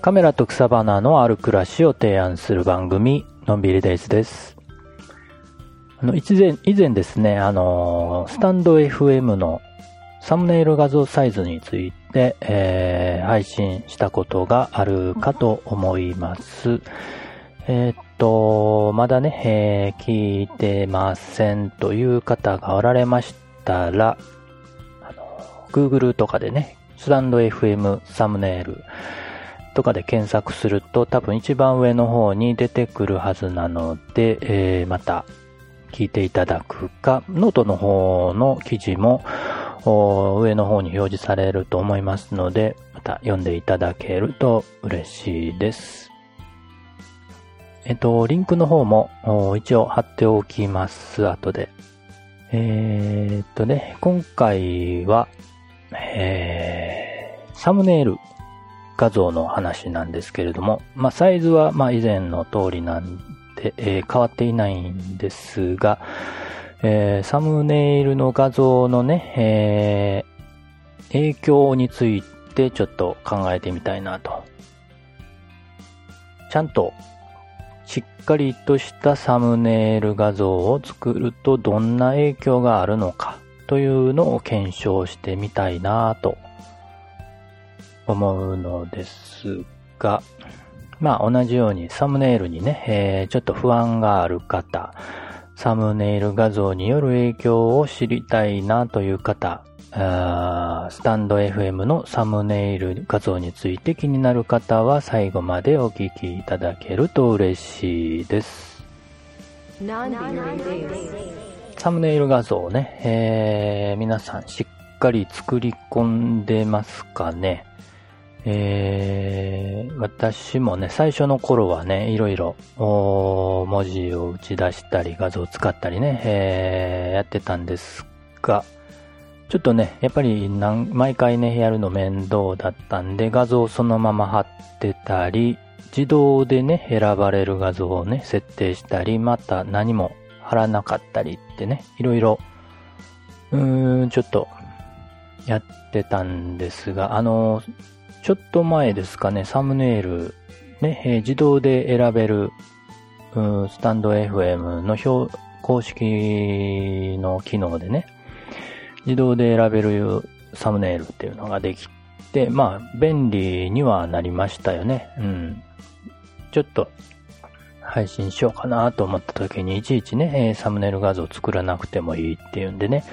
カメラと草花のある暮らしを提案する番組、のんびりデイズです。あの、以前、以前ですね、あの、スタンド FM のサムネイル画像サイズについて、えー配信したことがあるかと思います。えーっと、まだね、え聞いてませんという方がおられましたら、あの、Google とかでね、スタンド FM サムネイルとかで検索すると多分一番上の方に出てくるはずなので、えーまた聞いていただくか、ノートの方の記事も上の方に表示されると思いますので、また読んでいただけると嬉しいです。えっと、リンクの方も一応貼っておきます、後で。えーっとね、今回は、えー、サムネイル画像の話なんですけれども、まあ、サイズは、ま、以前の通りなんで、えー変わっていないんですが、えーサムネイルの画像のね、えー影響についてちょっと考えてみたいなと。ちゃんと、しっかりとしたサムネイル画像を作るとどんな影響があるのかというのを検証してみたいなと思うのですが、まあ同じようにサムネイルにね、えーちょっと不安がある方、サムネイル画像による影響を知りたいなという方、あースタンド FM のサムネイル画像について気になる方は最後までお聞きいただけると嬉しいです。サムネイル画像をね、えー皆さんしっかり作り込んでますかねえー私もね、最初の頃はね、いろいろ、文字を打ち出したり、画像を使ったりね、えーやってたんですが、ちょっとね、やっぱり毎回ね、やるの面倒だったんで、画像をそのまま貼ってたり、自動でね、選ばれる画像をね、設定したり、また何も貼らなかったりってね、いろいろ、うーん、ちょっと、やってたんですが、あの、ちょっと前ですかね、サムネイル、ね、えー自動で選べる、スタンド FM の表、公式の機能でね、自動で選べるサムネイルっていうのができて、まあ、便利にはなりましたよね。うん。ちょっと、配信しようかなと思った時に、いちいちね、サムネイル画像作らなくてもいいっていうんでね、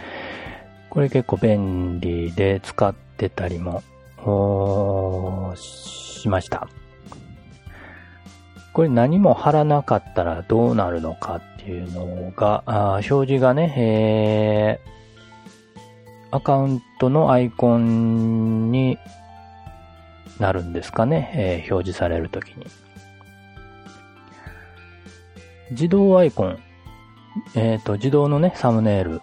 これ結構便利で使ってたりも、おーしました。これ何も貼らなかったらどうなるのかっていうのが、あ表示がね、えーアカウントのアイコンになるんですかね、えー表示されるときに。自動アイコン、えっ、と、自動のね、サムネイル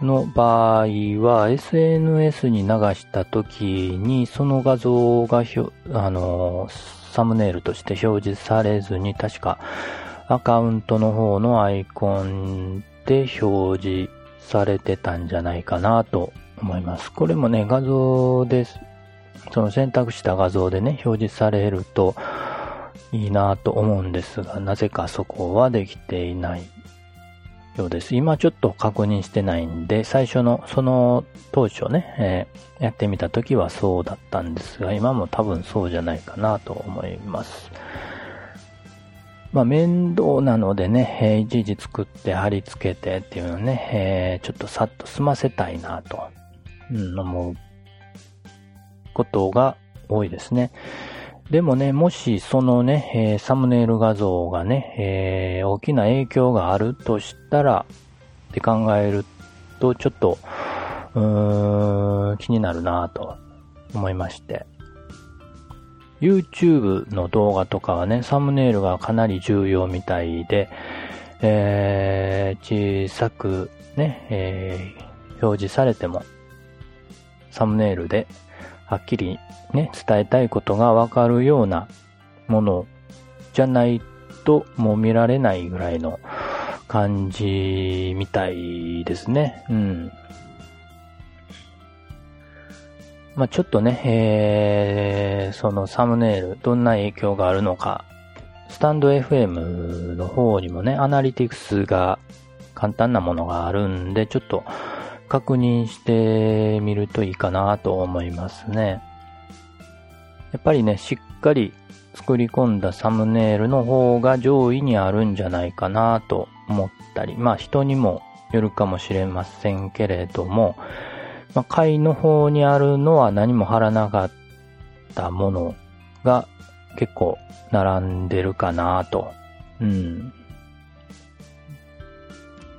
の場合は、SNS に流したときに、その画像が、あのサムネイルとして表示されずに、確か、アカウントの方のアイコンで表示されてたんじゃないかなと思います。これもね、画像です。その選択した画像でね、表示されるといいなと思うんですが、なぜかそこはできていないようです。今ちょっと確認してないんで、最初の、その当初ね、えーやってみた時はそうだったんですが、今も多分そうじゃないかなと思います。まあ面倒なのでね、えーいちいち作って貼り付けてっていうのね、えーちょっとさっと済ませたいなと、うん、思うことが多いですね。でもね、もしそのね、えーサムネイル画像がね、えー大きな影響があるとしたら、って考えると、ちょっと、気になるなぁと思いまして。YouTube の動画とかはね、サムネイルがかなり重要みたいで、えー小さくね、えー表示されても、サムネイルではっきりね、伝えたいことがわかるようなものじゃないともう見られないぐらいの感じみたいですね。うん。まあ、ちょっとね、えー、そのサムネイル、どんな影響があるのか、スタンド FM の方にもね、アナリティクスが簡単なものがあるんで、ちょっと確認してみるといいかなと思いますね。やっぱりね、しっかり作り込んだサムネイルの方が上位にあるんじゃないかなと思ったり、まあ人にもよるかもしれませんけれども、まあ、階の方にあるのは何も貼らなかったものが結構並んでるかなと。うん。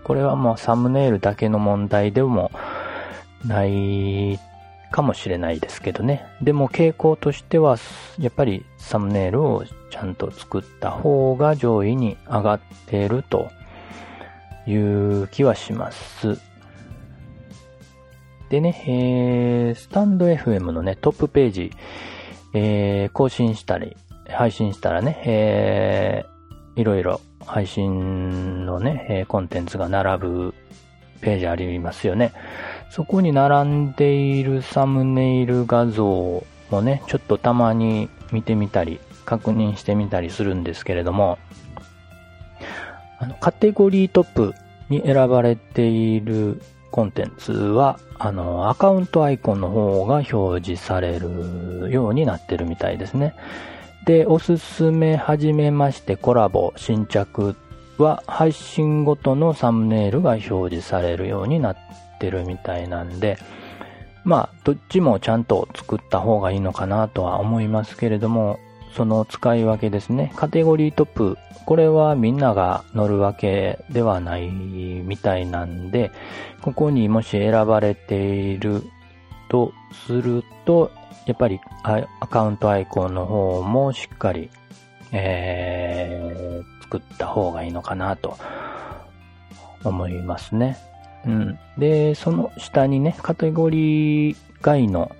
これはもうサムネイルだけの問題でもないかもしれないですけどね。でも傾向としては、やっぱりサムネイルをちゃんと作った方が上位に上がっているという気はします。でね、えー、スタンド FM のね、トップページ、えー、更新したり、配信したらね、えー、いろいろ配信のね、え、コンテンツが並ぶページありますよね。そこに並んでいるサムネイル画像もね、ちょっとたまに見てみたり、確認してみたりするんですけれども、あの、カテゴリートップに選ばれているコンテンツは、あの、アカウントアイコンの方が表示されるようになってるみたいですね。で、おすすめはじめましてコラボ新着は配信ごとのサムネイルが表示されるようになってるみたいなんで、まあ、どっちもちゃんと作った方がいいのかなとは思いますけれども、その使い分けですね。カテゴリートップ。これはみんなが乗るわけではないみたいなんで、ここにもし選ばれているとすると、やっぱりアカウントアイコンの方もしっかり、えー、作った方がいいのかなと思いますね。うん。で、その下にね、カテゴリー外の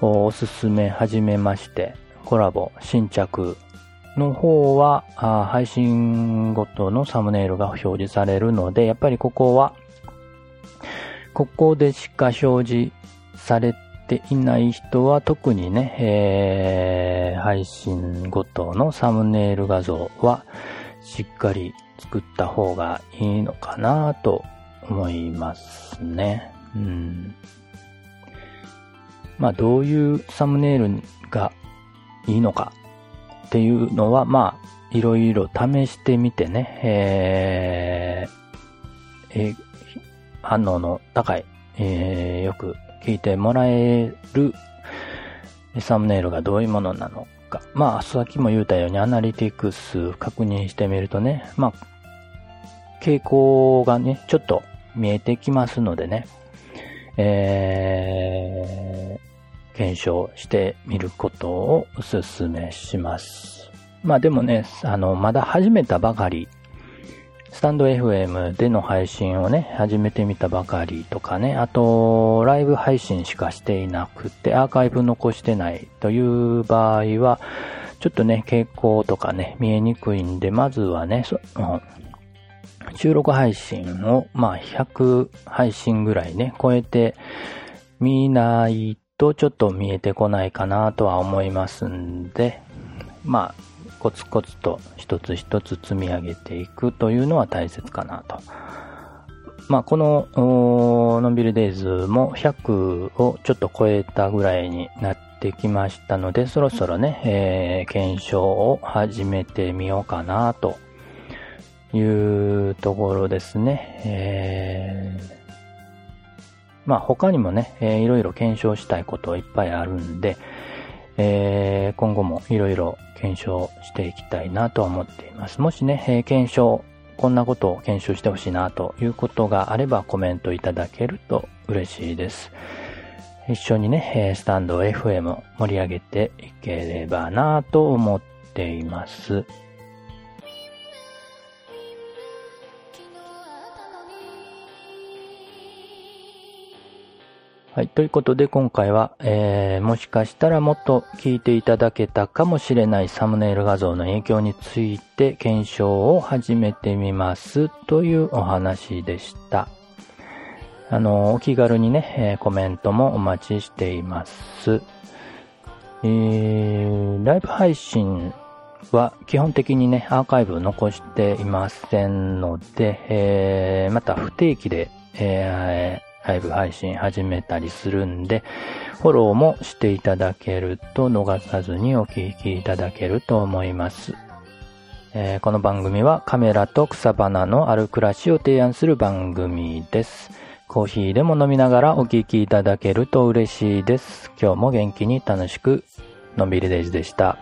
おすすめ始めまして、コラボ、新着の方は、配信ごとのサムネイルが表示されるので、やっぱりここは、ここでしか表示されてていない人は特にね、えー、配信ごとのサムネイル画像はしっかり作った方がいいのかなと思いますね。うん。まあどういうサムネイルがいいのかっていうのは、まあ、いろいろ試してみてね、えー、えー、反応の高い、えー、よく聞いてもらえるサムネイルがどういうものなのか。まあ、さっきも言ったようにアナリティクス確認してみるとね、まあ、傾向がね、ちょっと見えてきますのでね、え検証してみることをお勧めします。まあでもね、あの、まだ始めたばかり、スタンド FM での配信をね、始めてみたばかりとかね、あと、ライブ配信しかしていなくて、アーカイブ残してないという場合は、ちょっとね、傾向とかね、見えにくいんで、まずはね、その収録配信を、まあ、100配信ぐらいね、超えてみないとちょっと見えてこないかなとは思いますんで、まあ、コツコツと一つ一つ積み上げていくというのは大切かなと。まあ、この、のんびりデイズも100をちょっと超えたぐらいになってきましたので、そろそろね、えー、検証を始めてみようかなというところですね。えーまあ他にもね、えー、いろいろ検証したいこといっぱいあるんで、えー、今後もいろいろ検証していきたいなと思っています。もしね、えー、検証、こんなことを検証してほしいなということがあればコメントいただけると嬉しいです。一緒にね、スタンド FM 盛り上げていければなと思っています。はい。ということで、今回は、えー、もしかしたらもっと聞いていただけたかもしれないサムネイル画像の影響について検証を始めてみますというお話でした。あの、お気軽にね、えー、コメントもお待ちしています。えー、ライブ配信は基本的にね、アーカイブ残していませんので、えー、また不定期で、えー、ライブ配信始めたりするんで、フォローもしていただけると逃さずにお聞きいただけると思います。えー、この番組はカメラと草花のある暮らしを提案する番組です。コーヒーでも飲みながらお聞きいただけると嬉しいです。今日も元気に楽しく、のんびりデイズでした。